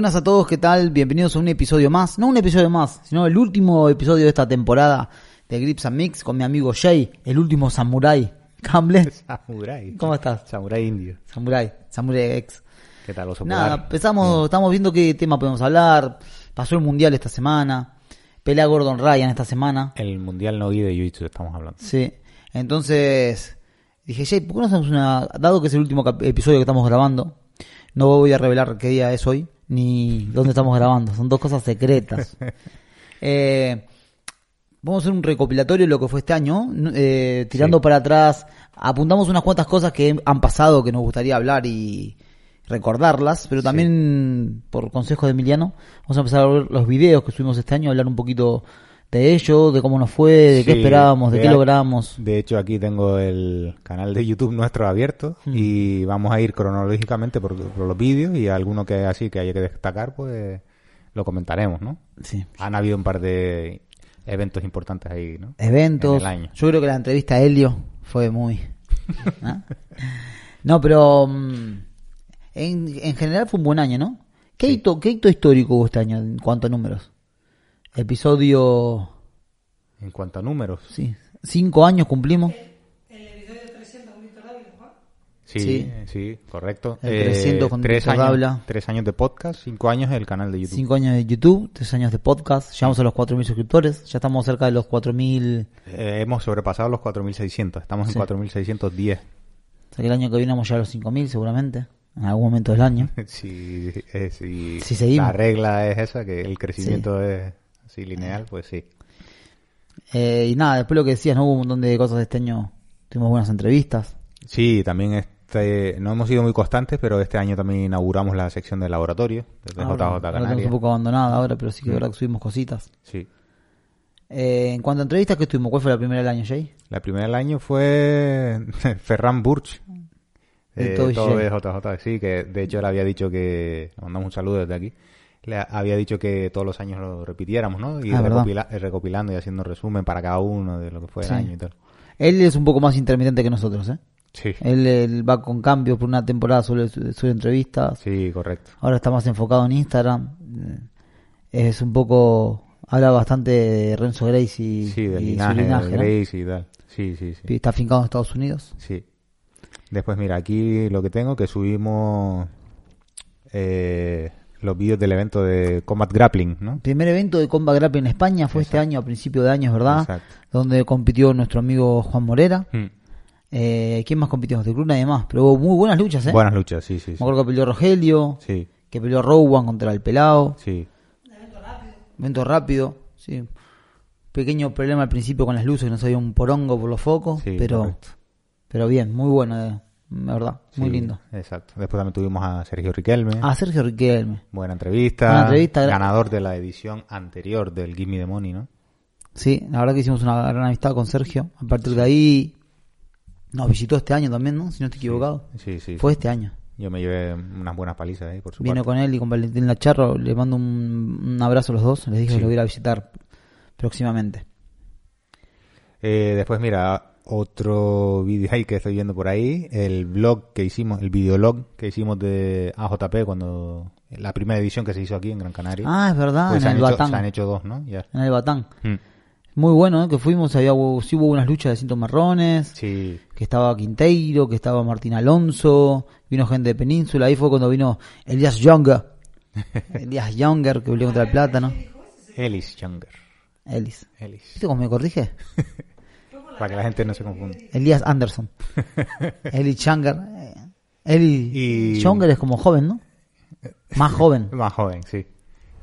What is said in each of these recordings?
Buenas a todos, ¿qué tal? Bienvenidos a un episodio más, no un episodio más, sino el último episodio de esta temporada de Grips and Mix con mi amigo Jay, el último samurai. Camble, Samurai. ¿cómo estás? Samurai indio. Samurai, Samurai X. ¿Qué tal, oso Nada, polar? empezamos, estamos viendo qué tema podemos hablar. Pasó el mundial esta semana. Pelea Gordon Ryan esta semana. El mundial no de Jiu-Jitsu estamos hablando. Sí. Entonces, dije, Jay, ¿por qué no hacemos una. Dado que es el último episodio que estamos grabando, no voy a revelar qué día es hoy, ni dónde estamos grabando. Son dos cosas secretas. Eh, vamos a hacer un recopilatorio de lo que fue este año, eh, tirando Sí. para atrás. Apuntamos unas cuantas cosas que han pasado que nos gustaría hablar y recordarlas, pero también por consejo de Emiliano, vamos a empezar a ver los videos que subimos este año, hablar un poquito de ello, de cómo nos fue, de qué esperábamos, de qué logramos. De hecho, aquí tengo el canal de YouTube nuestro abierto Mm. y vamos a ir cronológicamente por, por los vídeos y alguno que así que haya que destacar, pues lo comentaremos, ¿no? Sí. Han habido un par de eventos importantes ahí, ¿no? Eventos. En el año. Yo creo que la entrevista a Helio fue muy. ¿no? No, pero mm, en, en general fue un buen año, ¿no? ¿Qué, Sí. hito, ¿Qué hito histórico hubo este año en cuanto a números? Episodio. En cuanto a números. Sí. Cinco años cumplimos. Sí, Sí. sí, correcto. El 300 con tres Víctor años, tres años de podcast, cinco años el canal de YouTube. Cinco años de YouTube, tres años de podcast. Llegamos a los 4.000 suscriptores. Ya estamos cerca de los 4.000. Eh, hemos sobrepasado los 4.600, estamos en Sí. 4.610. O sea que el año que viene vamos ya a los 5.000 seguramente. En algún momento del año. Si, eh, si Si seguimos. la regla es esa, que el crecimiento es así lineal, pues sí. Eh, y nada, después lo que decías, ¿no? Hubo un montón de cosas este año. Tuvimos buenas entrevistas. Sí, también este, no hemos sido muy constantes, pero este año también inauguramos la sección de laboratorio desde Ahora, JJ ahora Canarias. un poco abandonada ahora, pero sí que Mm. verdad que subimos cositas. Sí. Eh, en cuanto a entrevistas que estuvimos, ¿cuál fue la primera del año, Jay? La primera del año fue Ferran Burch. Eh, todo de JJ, sí, que de hecho le había dicho que, le mandamos un saludo desde aquí, le había dicho que todos los años lo repitiéramos, ¿no? Y Ah, recopila- recopilando y haciendo resumen para cada uno de lo que fue Sí. el año y tal. Él es un poco más intermitente que nosotros, ¿eh? Sí, Él, él va con cambios por una temporada sobre, sobre entrevistas. sí, correcto. Ahora está más enfocado en Instagram. Eh, Es un poco. Habla bastante de Renzo Grace y, Sí, del y linaje, su linaje. de ¿no? Grace y tal. Sí, sí, sí. Está afincado en Estados Unidos. Sí. Después, mira, aquí lo que tengo, que subimos eh, los vídeos del evento de Combat Grappling, ¿no? Primer evento de Combat Grappling en España fue este año, a principio de año, verdad. Exacto. Donde compitió nuestro amigo Juan Morera. Mm. Eh, ¿Quién más compitió? De club nadie más. Pero hubo muy buenas luchas, ¿eh? Buenas luchas, sí, sí, Me acuerdo que peleó Rogelio, Sí, que peleó Rowan contra el Pelao. sí. Evento rápido, sí. Pequeño problema al principio con las luces, que no se veía un porongo por los focos, Sí, pero correcto. pero bien, muy bueno, eh, la verdad, muy Sí, lindo. Exacto. Después también tuvimos a Sergio Riquelme. A Sergio Riquelme. Buena entrevista. Buena entrevista, Ganador de la edición anterior del Gimme the Money, ¿no? Sí, la verdad que hicimos una gran amistad con Sergio. A partir de ahí nos visitó este año también, ¿no? Si no estoy equivocado. Sí, sí. Fue este año. Yo me llevé unas buenas palizas ahí, por Vino supuesto. con él y con Valentín Lacharro. Le mando un, un abrazo a los dos. Les dije Sí. que lo voy a visitar próximamente. Eh, después, mira, otro vídeo ahí que estoy viendo por ahí, el blog que hicimos, el videolog que hicimos de AJP cuando la primera edición que se hizo aquí en Gran Canaria. Ah, es verdad, Pues en se, han el hecho, Batán. se han hecho dos, ¿no? Ya. En el Batán. Mm. Muy bueno, ¿eh? que fuimos, había, sí hubo unas luchas de cintos marrones. Sí, que estaba Quinteiro, que estaba Martín Alonso, vino gente de Península, ahí fue cuando vino Elias Younger, Elias Younger, que peleó contra el plátano, Ellis Younger. Ellis. Ellis. ¿Viste cómo me corrige? Para que la gente no se confunda. Elias Anderson. Eli Younger. eh, Eli Y- Younger es como joven, ¿no? Más joven. Más joven, sí.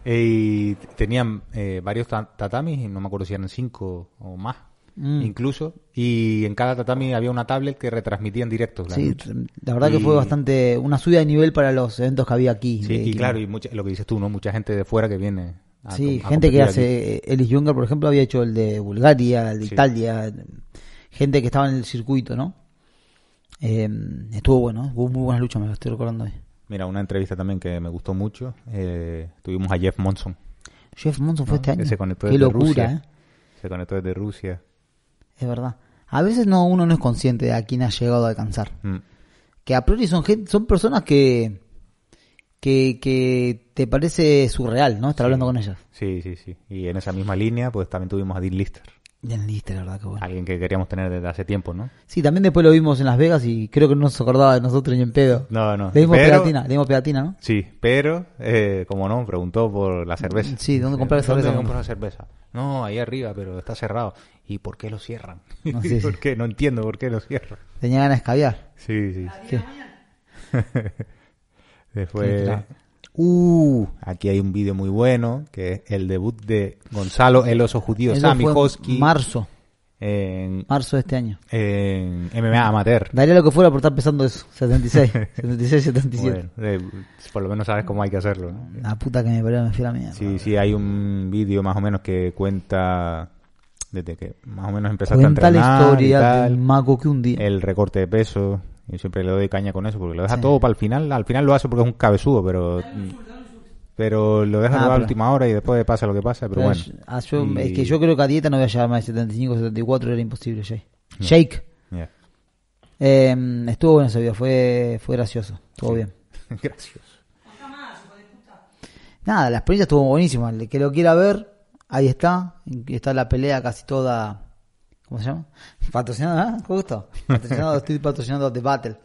Eh, y tenían eh, varios ta- tatamis, y no me acuerdo si eran cinco o más, Mm. incluso. Y en cada tatami había una tablet que retransmitía en directo. las Sí, la verdad que fue bastante una subida de nivel para los eventos que había aquí. Sí, y claro, y mucha- lo que dices tú, ¿no? Mucha gente de fuera que viene. A Sí, com- a gente que competir aquí. hace. Ellis Younger, por ejemplo, había hecho el de Bulgaria, el de Sí. Italia. Gente que estaba en el circuito, ¿no? Eh, estuvo bueno, hubo muy buenas luchas, me lo estoy recordando hoy. Mira, una entrevista también que me gustó mucho. eh, tuvimos a Jeff Monson. Jeff Monson fue ¿no? este año. Que se conectó Qué desde locura, Rusia. ¿eh? Se conectó desde Rusia. Es verdad. A veces no uno no es consciente de a quién ha llegado a alcanzar. Mm. Que a priori son, gen- son personas que, que, que te parece surreal, ¿no? Estar hablando con ellas. Sí, sí, sí. Y en esa misma línea, pues también tuvimos a Dean Lister. Ya Lister, la verdad que bueno. Alguien que queríamos tener desde hace tiempo, ¿no? Sí, también después lo vimos en Las Vegas y creo que no se acordaba de nosotros ni en pedo. No, no. Le dimos Pero- pegatina, le dimos pegatina, ¿no? Sí, pero, eh, como no, preguntó por la cerveza. Sí, ¿dónde comprar la cerveza? ¿Dónde comprar la cerveza? No, ahí arriba, pero está cerrado. ¿Y por qué lo cierran? No, sí, sí. ¿Por qué? No entiendo por qué lo cierran. Tenía ganas de escabiar. Sí, sí. Sí. Crack. Uh, aquí hay un vídeo muy bueno, que es el debut de Gonzalo, el oso judío, Eso Sammy fue Hosky, marzo, en, marzo de este año. en MMA Amateur. Daría lo que fuera por estar pesando eso, 76, 76, 77. Bueno, eh, por lo menos sabes cómo hay que hacerlo. ¿no? La puta que me parió, me fui a la mierda. Sí, sí, hay un vídeo más o menos que cuenta desde que más o menos empezaste Cuenta a la entrenar y historia de tal, un mago que un día. el recorte de peso. Yo siempre le doy caña con eso porque lo deja Sí. todo para el final. Al final lo hace porque es un cabezudo, pero pero lo deja Ah, todo a pero- última hora y después pasa lo que pasa. Pero Pero bueno, yo- ah, yo- Y- Es que yo creo que a dieta no voy a llegar más de 75, 74, era imposible, Jake. Shake. ya. Eh, estuvo bueno ese video, fue, fue gracioso, estuvo bien. Gracias. Nada, la experiencia estuvo buenísima. El que lo quiera ver, ahí está. Está la pelea casi toda. ¿Cómo se llama? Patrocinada, ¿eh? Justo. Patrocinado, estoy patrocinando The Battle.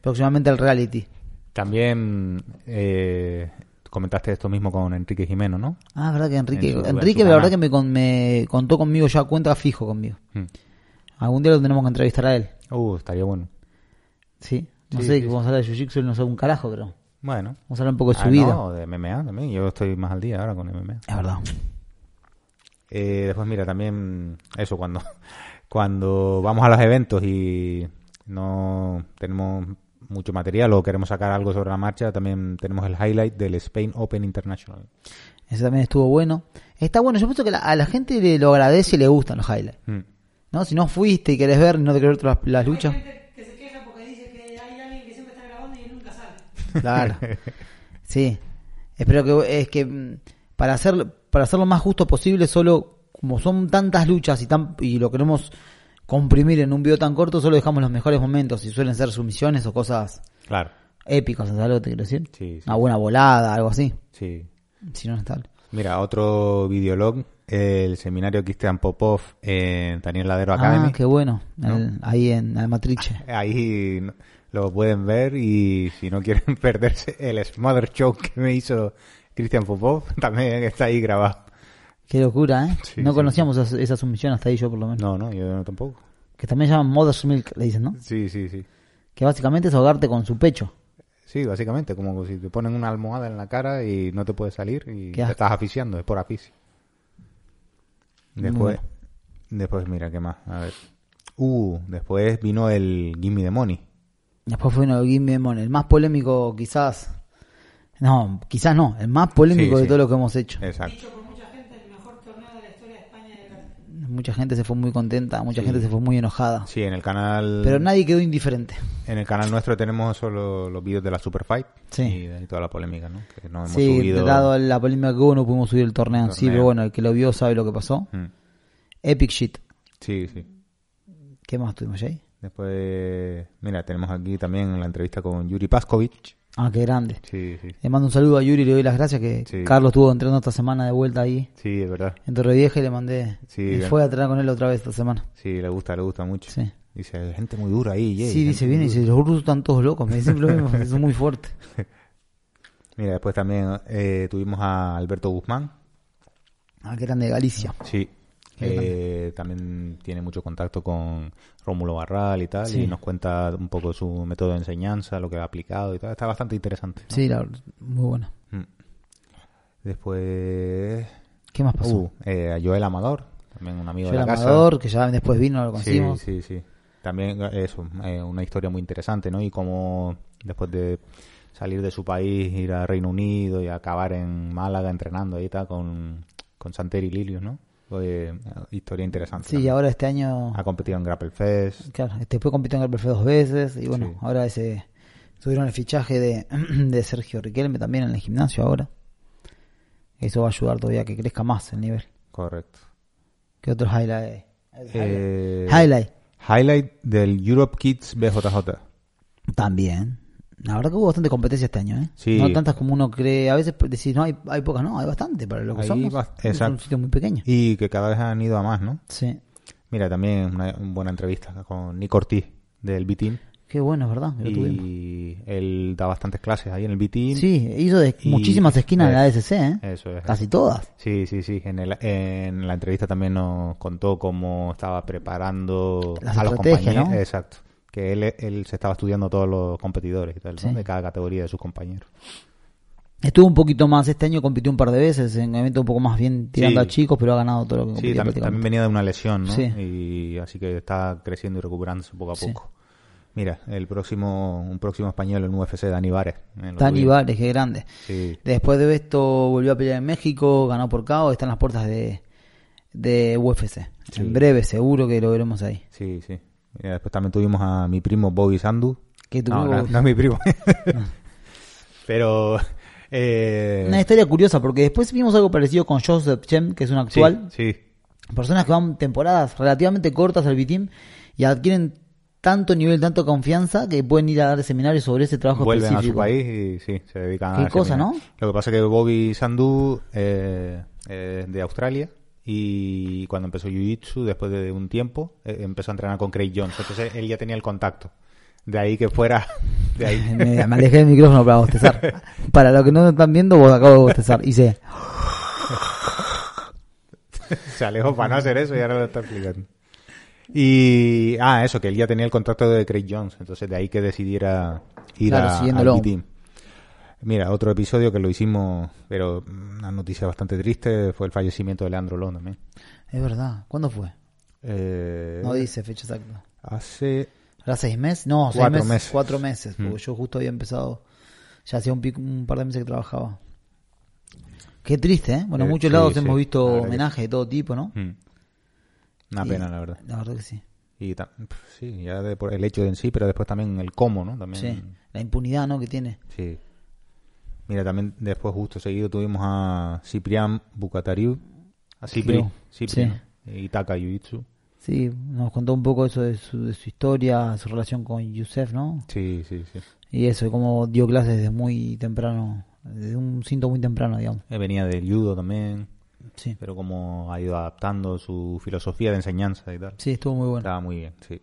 Próximamente el reality. También eh, comentaste esto mismo con Enrique Jimeno, ¿no? Ah, verdad que Enrique. En su- en Enrique, la verdad que me, con- me contó conmigo ya cuenta fijo conmigo. Mm. Algún día lo tenemos que entrevistar a él. Uh, estaría bueno. Sí. No Sí, sé, sí, vamos a hablar de Jiu-Jitsu, no sabe un carajo, pero Bueno. vamos a hablar un poco de su Ah, vida. no, de MMA también. Yo estoy más al día ahora con MMA. Es verdad. Eh, después, mira, también eso, cuando, cuando vamos a los eventos y no tenemos mucho material o queremos sacar algo sobre la marcha, también tenemos el highlight del Spain Open International. Ese también estuvo bueno. Está bueno, yo pienso que la- a la gente le lo agradece y le gustan los highlights. Mm. ¿No? Si no fuiste y querés ver no te querés ver las, las luchas. que se queja porque dice que hay alguien que siempre está grabando y él nunca sale. Claro. Sí. Espero que es que mm, para hacer para hacer lo más justo posible, solo como son tantas luchas y tan y lo queremos comprimir en un video tan corto, solo dejamos los mejores momentos y suelen ser sumisiones o cosas Claro, épicas, ¿sabes lo que te quiero decir? sí, sí. Una buena volada, algo así. sí. Si no, no está. Mira, otro videolog, el seminario Christian Popov en Daniel Ladero Academy. Ah, qué bueno. ¿No? El- ahí en Almatriche. Ahí lo pueden ver y si no quieren perderse el Smother Show que me hizo Christian Popov, también está ahí grabado. Qué locura, ¿eh? Sí, no sí, conocíamos esa, esa sumisión hasta ahí yo por lo menos. No, no, yo no tampoco. Que también se llama Mother's Milk, le dicen, ¿no? Sí, sí, sí. Que básicamente es ahogarte con su pecho. Sí, básicamente, como si te ponen una almohada en la cara y no te puedes salir y te estás asfixiando, es por asfixia. Después, bueno. después mira, ¿qué más? A ver. Uh, después vino el Gimme the Money. Después fue uno de Game Demon, el más polémico quizás. No, quizás no, el más polémico Sí, de sí. todo lo que hemos hecho. Exacto. Mucha gente, el mejor torneo de la historia de España y de la... Mucha gente se fue muy contenta, mucha Sí. gente se fue muy enojada. Sí, en el canal Pero nadie quedó indiferente. en el canal nuestro tenemos solo los vídeos de la Super Fight Sí. y toda la polémica, ¿no? Que no hemos Sí, subido. dado la polémica que hubo, no pudimos subir el torneo sí, pero bueno, el que lo vio sabe lo que pasó. Mm. Epic shit. Sí, sí. ¿Qué más tuvimos ahí? Después, mira, tenemos aquí también la entrevista con Yuri Paskovich. Ah, qué grande. Sí, sí. Le mando un saludo a Yuri y le doy las gracias que Sí. Carlos estuvo entrenando esta semana de vuelta ahí Sí, es verdad. en Torrevieja y le mandé. Sí, y bien. fue a entrenar con él otra vez esta semana. Sí, le gusta, le gusta mucho. Sí. Dice, hay gente muy dura ahí, Jay, Sí, dice, muy dice, los rusos están todos locos. Me dicen lo mismo, son muy fuertes. Mira, después también eh, tuvimos a Alberto Guzmán. Ah, qué grande Galicia. Sí. Eh, también tiene mucho contacto con Rómulo Barral y tal. Sí. Y nos cuenta un poco su método de enseñanza, lo que ha aplicado y tal. Está bastante interesante. ¿no? Sí, la muy bueno. Mm. Después. ¿Qué más pasó? Uh, eh, Joel Amador, también un amigo Joel de la Amador, que ya después vino, lo casa. conocimos. Sí, sí, sí. También eh, eso, eh, una historia muy interesante, ¿no? Y cómo después de salir de su país, ir a Reino Unido y acabar en Málaga entrenando ahí está con, con Santeri Lilius, ¿no? Eh, historia interesante. Sí, y ahora este año, Ha competido en Grapple Fest. claro, después compitió en el Perfect dos veces y bueno, Sí. ahora ese tuvieron el fichaje de, de Sergio Riquelme también en el gimnasio ahora. Eso va a ayudar todavía a que crezca más el nivel. Correcto. ¿Qué otros highlight? Eh, Highlight. highlight del Europe Kids BJJ. También. La verdad que hubo bastante competencia este año, ¿eh? Sí. No tantas como uno cree. A veces decís, no, hay, hay pocas, no, hay bastante para lo que somos. bas- Es un exacto. sitio muy pequeño. Y que cada vez han ido a más, ¿no? Sí. Mira, también una, una buena entrevista con Nick Ortiz del B-Team. Qué bueno, es verdad, que. Y él da bastantes clases ahí en el B-Team. Sí, hizo de muchísimas esquinas de la ASC, ¿eh? Eso es. Casi todas. Sí, sí, sí. En, el- en la entrevista también nos contó cómo estaba preparando Las a los compañeros. ¿no? Exacto. Que él, él se estaba estudiando todos los competidores y tal, ¿no? Sí. de cada categoría de sus compañeros. Estuvo un poquito más, este año compitió un par de veces en eventos un poco más bien tirando Sí. a chicos, pero ha ganado todo lo que Sí, competía también, también prácticamente. venía de una lesión, ¿no? Sí. Y así que está creciendo y recuperándose poco a Sí. poco. Mira, el próximo, un próximo español en UFC, Dani Vares. Dani. Vares, qué grande. Sí, Después de esto volvió a pelear en México, ganó por KO, está en las puertas de, de UFC. Sí. En breve, seguro que lo veremos ahí. sí, sí. Y después también tuvimos a mi primo Bobby Sandu. Tu no, primo no, no es mi primo. Pero... Eh, Una historia curiosa, porque después vimos algo parecido con Joseph Chem, que es un actual. sí, Personas que van temporadas relativamente cortas al B-Team y adquieren tanto nivel, tanto confianza que pueden ir a dar seminarios sobre ese trabajo vuelven a su específico. país y sí, se dedican Qué a... cosa, seminarios. ¿no? Lo que pasa es que Bobby Sandu eh, es de Australia y cuando empezó Jiu-Jitsu, después de un tiempo, eh, empezó a entrenar con Craig Jones. Entonces él ya tenía el contacto. De ahí que fuera... De ahí. me, me alejé del micrófono para bostezar. para los que no están viendo, vos acabo de bostezar. Hice. Se alejó para no hacer eso y ahora lo está explicando. Y, ah, eso, que él ya tenía el contacto de Craig Jones, entonces de ahí que decidiera ir Claro, a, siguiéndolo. al B-Team. Mira, otro episodio que lo hicimos, pero una noticia bastante triste, fue el fallecimiento de Leandro Lón también. Es verdad. ¿Cuándo fue? Eh, No dice fecha exacta. Hace... ¿Era seis meses? No, seis Cuatro meses, meses. Cuatro meses, porque Mm. yo justo había empezado. Ya hacía un, pico- un par de meses que trabajaba. Qué triste, ¿eh? Bueno, en Eh, muchos sí, lados sí, hemos visto homenajes de todo tipo, ¿no? Mm. Una Y- pena, la verdad. La verdad que sí. Y sí, ya de por el hecho en sí, pero después también el cómo, ¿no? También, Sí. La impunidad, ¿no? Que tiene. Sí. Mira, también después justo seguido tuvimos a Ciprián Bucatariu. A Cipri. Cipri, Sí. ¿no? Itaka Jiu-Jitsu. Sí, nos contó un poco eso de su, de su historia, su relación con Yusef, ¿no? Sí, sí, sí. Y eso, cómo dio clases desde muy temprano, desde un cinto muy temprano, digamos. Eh, Venía del judo también, Sí, pero como ha ido adaptando su filosofía de enseñanza y tal. sí, estuvo muy bueno. Estaba muy bien, sí.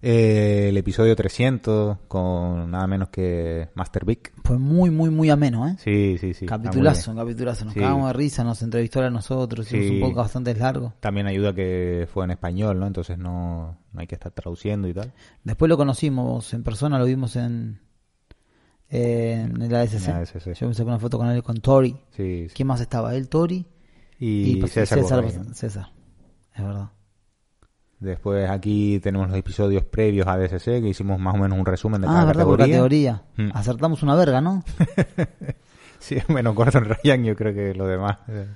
Eh, el episodio 300 con nada menos que Master Vic. Fue muy, muy, muy ameno, ¿eh? Sí, sí, sí. capitulazo, capitulazo. Nos Sí. cagamos de risa, nos entrevistó a nosotros, hicimos Sí. un poco bastante largo. También ayuda que fue en español, ¿no? Entonces no, no hay que estar traduciendo y tal. Después lo conocimos en persona, lo vimos en, en el ASC. Yo me saqué una foto con él, con Tori. Sí. ¿Quién más estaba? Él, Tori Y, pues, César, César. César. Es verdad. Después aquí tenemos los episodios previos a DSC que hicimos más o menos un resumen de Ah, cada verdad, por categoría. Mm. Acertamos una verga, ¿no? Sí, bueno, Gordon Ryan yo creo que lo demás eh,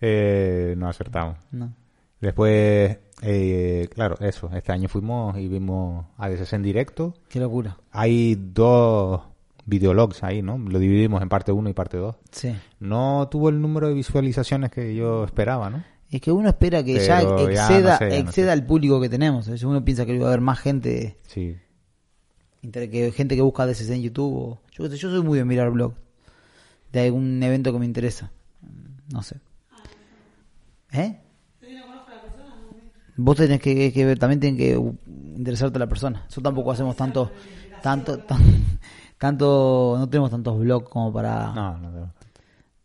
eh, no acertamos. No. Después, eh, claro, eso, este año fuimos y vimos a DSC en directo. Qué locura. Hay dos videologs ahí, ¿no? Lo dividimos en parte 1 y parte 2. Sí. No tuvo el número de visualizaciones que yo esperaba, ¿no? Es que uno espera que ya Pero ya exceda, no sé, ya no exceda sé. al público que tenemos. Uno piensa que va a haber más gente, Sí. entre que gente que busca DCC en YouTube. O, yo, yo soy muy de mirar blog de algún evento que me interesa. No sé. ¿Eh? Vos tenés que, que ver, también tienen que interesarte la persona. Nosotros tampoco hacemos tanto, tanto, tan- tanto, no tenemos tantos blogs como para, No, no, no.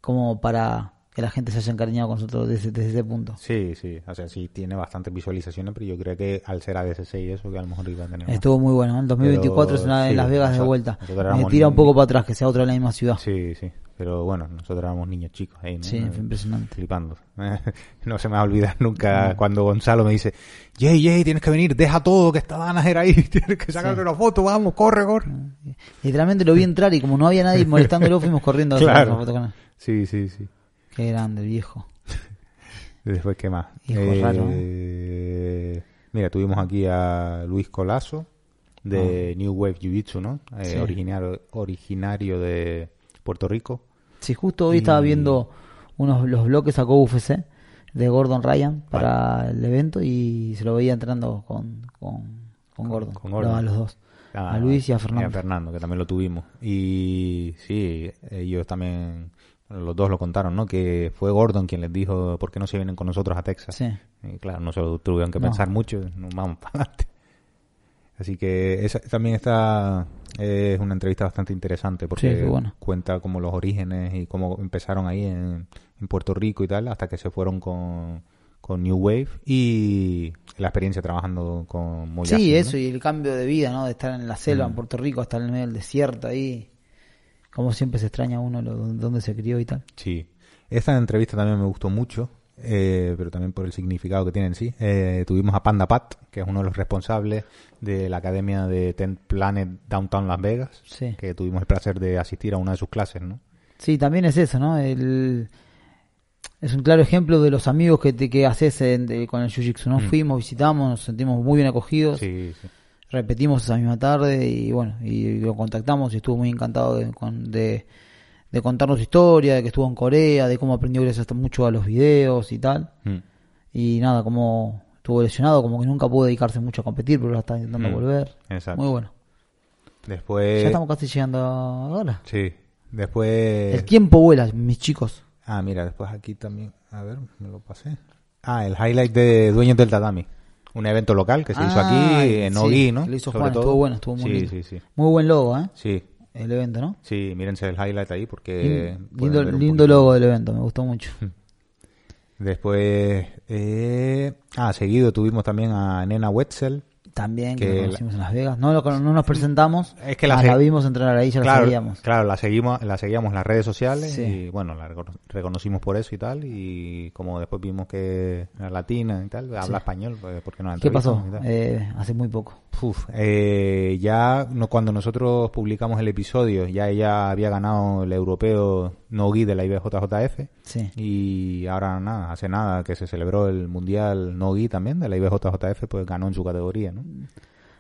como para que la gente se haya encariñado con nosotros desde, desde ese punto. Sí, sí, o sea, sí tiene bastantes visualizaciones, pero yo creo que al ser ADC6 y eso, que a lo mejor iba a tener más. Estuvo muy bueno. El 2024 Pero, es en, sí, Las Vegas de vuelta. Me tira un poco para atrás, que sea otra en la misma ciudad. Sí, sí, pero bueno, nosotros éramos niños chicos ahí, ¿no? Sí, impresionante. Flipando. no se me va a olvidar nunca cuando Gonzalo me dice, Jay, Jay, tienes que venir, deja todo, que está Danaher ahí, tienes que sacarle una foto, vamos, corre, corre. Literalmente lo vi entrar y como no había nadie molestándolo, fuimos corriendo a Claro. la foto con él. Sí, sí, sí. Qué grande, viejo. Después, ¿qué más? Hijo raro, Eh, Mira, tuvimos aquí a Luis Colazo de New Wave Jiu-Jitsu, ¿no? Eh, Ah. Sí. originario, originario de Puerto Rico. Sí, justo hoy estaba Y- viendo unos los bloques sacó UFC de Gordon Ryan para el evento y se lo veía entrenando con, con, con Gordon. con Gordon. A los dos. Ah, A Luis y a Fernando. Fernando, que también lo tuvimos. Y sí, ellos también, bueno, los dos lo contaron, ¿no? Que fue Gordon quien les dijo, ¿por qué no se vienen con nosotros a Texas? Sí. Y claro, no se lo tuvieron que No. pensar mucho, nos vamos para adelante. Así que esa también está, eh, es una entrevista bastante interesante porque Sí, qué bueno. cuenta como los orígenes y cómo empezaron ahí en, en Puerto Rico y tal, hasta que se fueron con, con New Wave y la experiencia trabajando con Moyasin, Sí, ¿no? eso, y el cambio de vida, ¿no? De estar en la selva, Mm. en Puerto Rico, estar en el medio del desierto ahí. Como siempre se extraña a uno lo, donde se crió y tal. Sí. Esta entrevista también me gustó mucho, eh, pero también por el significado que tiene en sí. Eh, tuvimos a Panda Pat, que es uno de los responsables de la academia de Ten Planet Downtown Las Vegas, Sí. que tuvimos el placer de asistir a una de sus clases, ¿no? Sí, también es eso, ¿no? El, es un claro ejemplo de los amigos que, te, que haces en- de- con el Jiu-Jitsu, ¿no? Mm. Fuimos, visitamos, nos sentimos muy bien acogidos, Sí, sí. Repetimos esa misma tarde y bueno, y lo contactamos y estuvo muy encantado de, de, de contarnos su historia, de que estuvo en Corea, de cómo aprendió gracias mucho a los videos y tal. Mm. Y nada, como estuvo lesionado, como que nunca pudo dedicarse mucho a competir, pero ahora está intentando Mm. volver. Exacto. Muy bueno. Después... ya estamos casi llegando ahora. Sí. Después... El tiempo vuela, mis chicos. Ah, mira, después aquí también... A ver, me lo pasé. Ah, el highlight de Dueños del Tatami. Un evento local que se hizo aquí en sí, Ogui, ¿no? lo hizo Sobre Juan, todo. estuvo bueno, estuvo muy sí, lindo. Sí, sí, Muy buen logo, ¿eh? sí. El evento, ¿no? Sí, mírense el highlight ahí porque... Lindo lindo logo del evento, me gustó mucho. Después... Eh... Ah, seguido tuvimos también a Nena Wetzel. También, Que que lo la- conocimos en Las Vegas. No, lo no nos presentamos, Es que la se- la vimos entrenar ahí, ya la sabíamos. claro, la seguimos, la seguíamos en las redes sociales Sí. y bueno, la recono- reconocimos por eso y tal y como después vimos que era latina y tal, habla Sí. español, pues, ¿por qué no la ¿Qué pasó? Eh, hace muy poco. Uf, eh, ya no, cuando nosotros publicamos el episodio, ya ella había ganado el europeo no-gi de la IBJJF Sí. y ahora nada, hace nada que se celebró el mundial no-gi también de la IBJJF, pues ganó en su categoría, ¿no?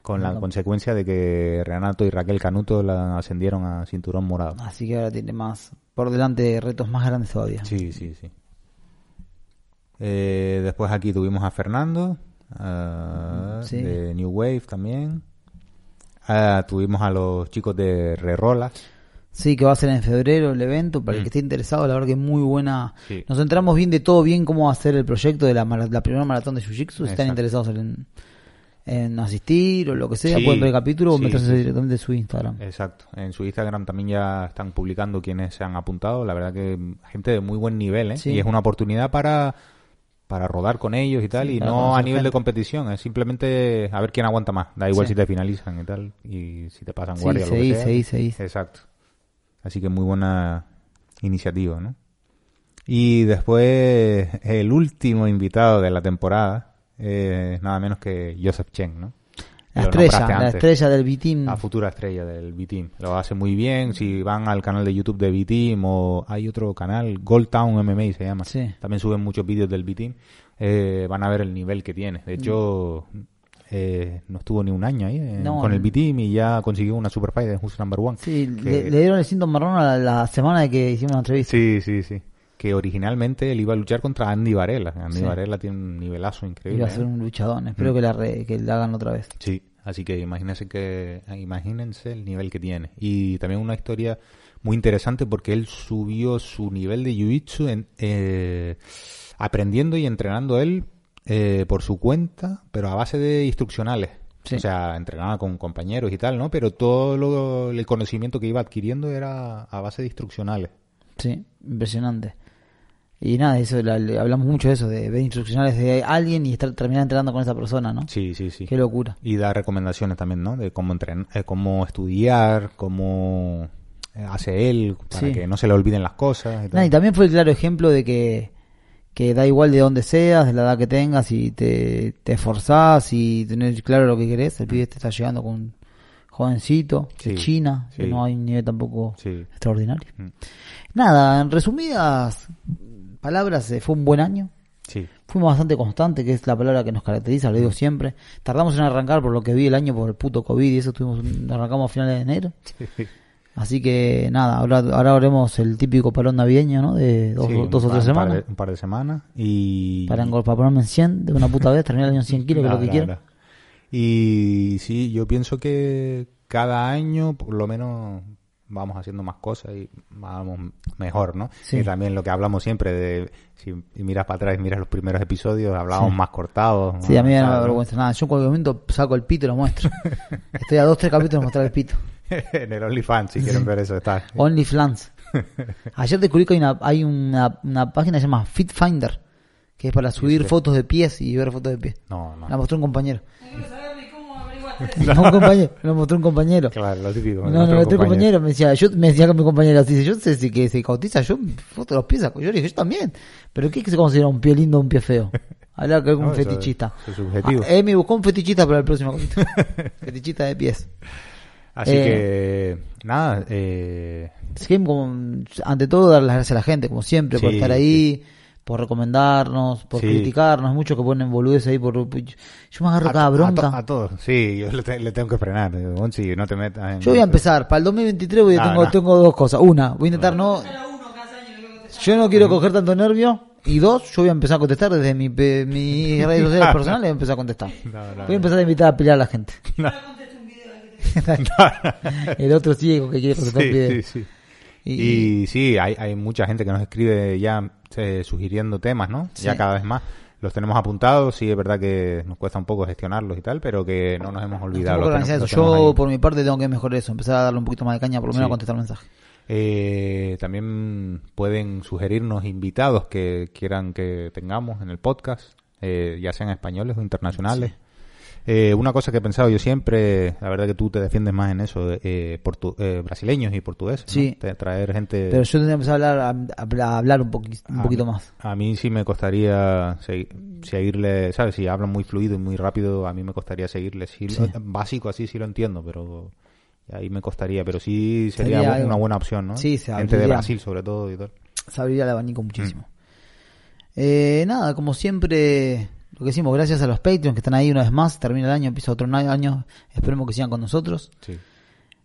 Con la consecuencia de que Renato y Raquel Canuto la ascendieron a cinturón morado. Así que ahora tiene más, por delante retos más grandes todavía. Sí, sí, sí. Eh, después aquí tuvimos a Fernando, ah, Sí. de New Wave también. Ah, tuvimos a los chicos de Rerolas. Sí, que va a ser en febrero el evento, para el Mm. que esté interesado, la verdad que es muy buena. Sí. Nos entramos bien de todo, bien cómo va a ser el proyecto de la, la primera maratón de Jiu-Jitsu. Si están interesados en, en asistir o lo que sea, Sí, pueden ver el capítulo o sí, meterse sí, directamente en su Instagram. Exacto. En su Instagram también ya están publicando quienes se han apuntado. La verdad que gente de muy buen nivel, ¿eh? Sí. Y es una oportunidad para para rodar con ellos y tal, y no a nivel de competición, es simplemente a ver quién aguanta más. Da igual si te finalizan y tal, y si te pasan guardia o lo que sea. seguí. Exacto. Así que muy buena iniciativa, ¿no? Y después el último invitado de la temporada es nada menos que Joseph Chen, ¿no? La Lo estrella, la antes. estrella del B-Team. La futura estrella del B-Team. Lo hace muy bien. Si van al canal de YouTube de B-Team o hay otro canal, Gold Town MMA se llama. Sí. También suben muchos vídeos del B-Team. Eh, van a ver el nivel que tiene. De hecho, eh, no estuvo ni un año ahí eh, No, con el. B-Team y ya consiguió una super fight en Who's Number One. Sí, Que- le, le dieron el cinto marrón a la, la semana de que hicimos la entrevista. Sí, sí, sí. Que originalmente él iba a luchar contra Andy Varela. Andy Sí. Varela tiene un nivelazo increíble. Iba a ser ¿eh? un luchadón. Espero Mm. que, la re- que la hagan otra vez. Sí, así que imagínense que imagínense el nivel que tiene y también una historia muy interesante porque él subió su nivel de jiu-jitsu eh, aprendiendo y entrenando él eh, por su cuenta, pero a base de instruccionales. Sí. O sea, entrenaba con compañeros y tal, ¿no? Pero todo lo- el conocimiento que iba adquiriendo era a base de instruccionales. Sí, impresionante. Y nada, eso la- hablamos mucho de eso, de ver instruccionales de alguien y estar terminar entrenando con esa persona, ¿no? Sí, sí, sí. Qué locura. Y dar recomendaciones también, ¿no? De cómo entrenar, eh, cómo estudiar, cómo eh, hace él, para Sí. que no se le olviden las cosas. y. Nah, y también fue el claro ejemplo de que, que da igual de dónde seas, de la edad que tengas, y te, te esforzás y tenés claro lo que querés. El pibe te está llegando con un jovencito de Sí, China, que no hay un nivel tampoco extraordinario. Mm. Nada, en resumidas palabras, eh, fue un buen año. Sí. Fuimos bastante constantes, que es la palabra que nos caracteriza, lo digo siempre. Tardamos en arrancar por lo que vi el año por el puto COVID y eso tuvimos, arrancamos a finales de enero. Así que nada, ahora, ahora haremos el típico parón navideño, ¿no? De dos, Sí, dos o tres par- un par semanas. de- un par de semanas. Y. Para, ponerme en 100 de una puta vez, terminar el año en 100 kilos, que es lo que quiero. Y sí, yo pienso que cada año, por lo menos, vamos haciendo más cosas y vamos mejor, ¿no? Sí. Y también lo que hablamos siempre de, si miras para atrás y miras los primeros episodios, hablábamos Sí. más cortados. Sí, a mí me da ¿sabes, no? vergüenza. Nada, yo en cualquier momento saco el pito y lo muestro. Estoy a dos, tres capítulos de mostrar el pito. en el OnlyFans, si quieren ver eso, está. OnlyFans. Ayer descubrí que hay una, hay una, una página que se llama Fit Finder, que es para subir fotos de pies y ver fotos de pies. No, no. La mostró un compañero. No. No, un compañero, lo mostró un compañero. Claro, lo típico. No, no, otro compañero me decía, yo me decía con mi compañero así, dice, yo sé si que se cautiza, yo foto los pies, saco. yo le dije, yo también. Pero ¿qué se considera un pie lindo o un pie feo? Hablar que es un No, es- fetichista. es subjetivo. Ah, Emi buscó un fetichista para el próximo fetichista de pies. Así Eh, que, nada, eh, Es que como, ante todo dar las gracias a la gente, como siempre, por estar ahí, por recomendarnos, por Sí. criticarnos, muchos que ponen boludeces ahí por... Yo me agarro a, cada a bronca. to- a todos. Sí, yo le, te- le tengo que frenar. No te metas en... Yo voy a empezar, para el 2023 voy a No, tengo, no. tengo dos cosas. Una, voy a intentar no... Era uno cada año que contestaba. Yo no quiero coger tanto nervio. Y dos, yo voy a empezar a contestar desde mi, pe- mis redes sociales personales, voy a empezar a contestar. No, no, Voy a empezar a invitar a pelear a la gente. Un El otro ciego que quiere contestar Sí, video. sí, sí. Y, Y sí, hay, hay mucha gente que nos escribe ya eh, sugiriendo temas, ¿no? Sí. Ya cada vez más. Los tenemos apuntados, sí, es verdad que nos cuesta un poco gestionarlos y tal, pero que no nos hemos olvidado. los tenemos- Yo, por mi parte, tengo que mejorar eso. Empezar a darle un poquito más de caña, por lo menos Sí. a contestar mensajes. Eh, también pueden sugerirnos invitados que quieran que tengamos en el podcast, eh, ya sean españoles o internacionales. Eh, una cosa que he pensado yo siempre, la verdad que tú te defiendes más en eso, eh, portu- eh, brasileños y portugueses. Sí. Traer gente... Pero yo tendría que empezar a hablar, a, a hablar un, poqui- un poquito mí- más. A mí sí me costaría segui- seguirle, ¿sabes? Si hablan muy fluido y muy rápido, a mí me costaría seguirle. Sí, Sí. lo- básico así sí lo entiendo, pero ahí me costaría. Pero sí sería, una buena opción, ¿no? Sí, se Gente de abriría. Brasil sobre todo y tal. Se abriría el abanico Mm. muchísimo. Eh, nada, como siempre, lo que decimos, gracias a los Patreons que están ahí una vez más. Termina el año, empieza otro año. Esperemos que sigan con nosotros. Sí.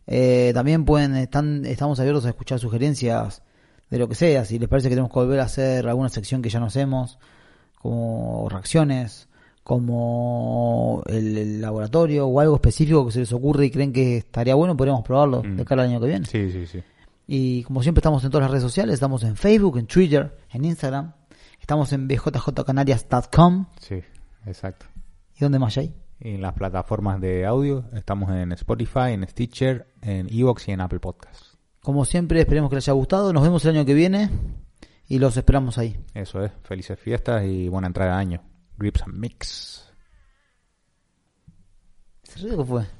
Eh, también pueden, están, estamos abiertos a escuchar sugerencias de lo que sea. Si les parece que tenemos que volver a hacer alguna sección que ya no hacemos, como reacciones, como el, el laboratorio o algo específico que se les ocurre y creen que estaría bueno, podríamos probarlo Mm. de cara al año que viene. Sí, sí, sí. Y como siempre estamos en todas las redes sociales, estamos en Facebook, en Twitter, en Instagram, estamos en bjjcanarias.com. Sí, exacto. ¿Y dónde más hay? En las plataformas de audio estamos en Spotify, en Stitcher, en Evox y en Apple Podcasts. Como siempre, esperemos que les haya gustado. Nos vemos el año que viene y los esperamos ahí. Eso es. Felices fiestas y buena entrada de año. Grips and Mix. ¿Se ríe qué fue?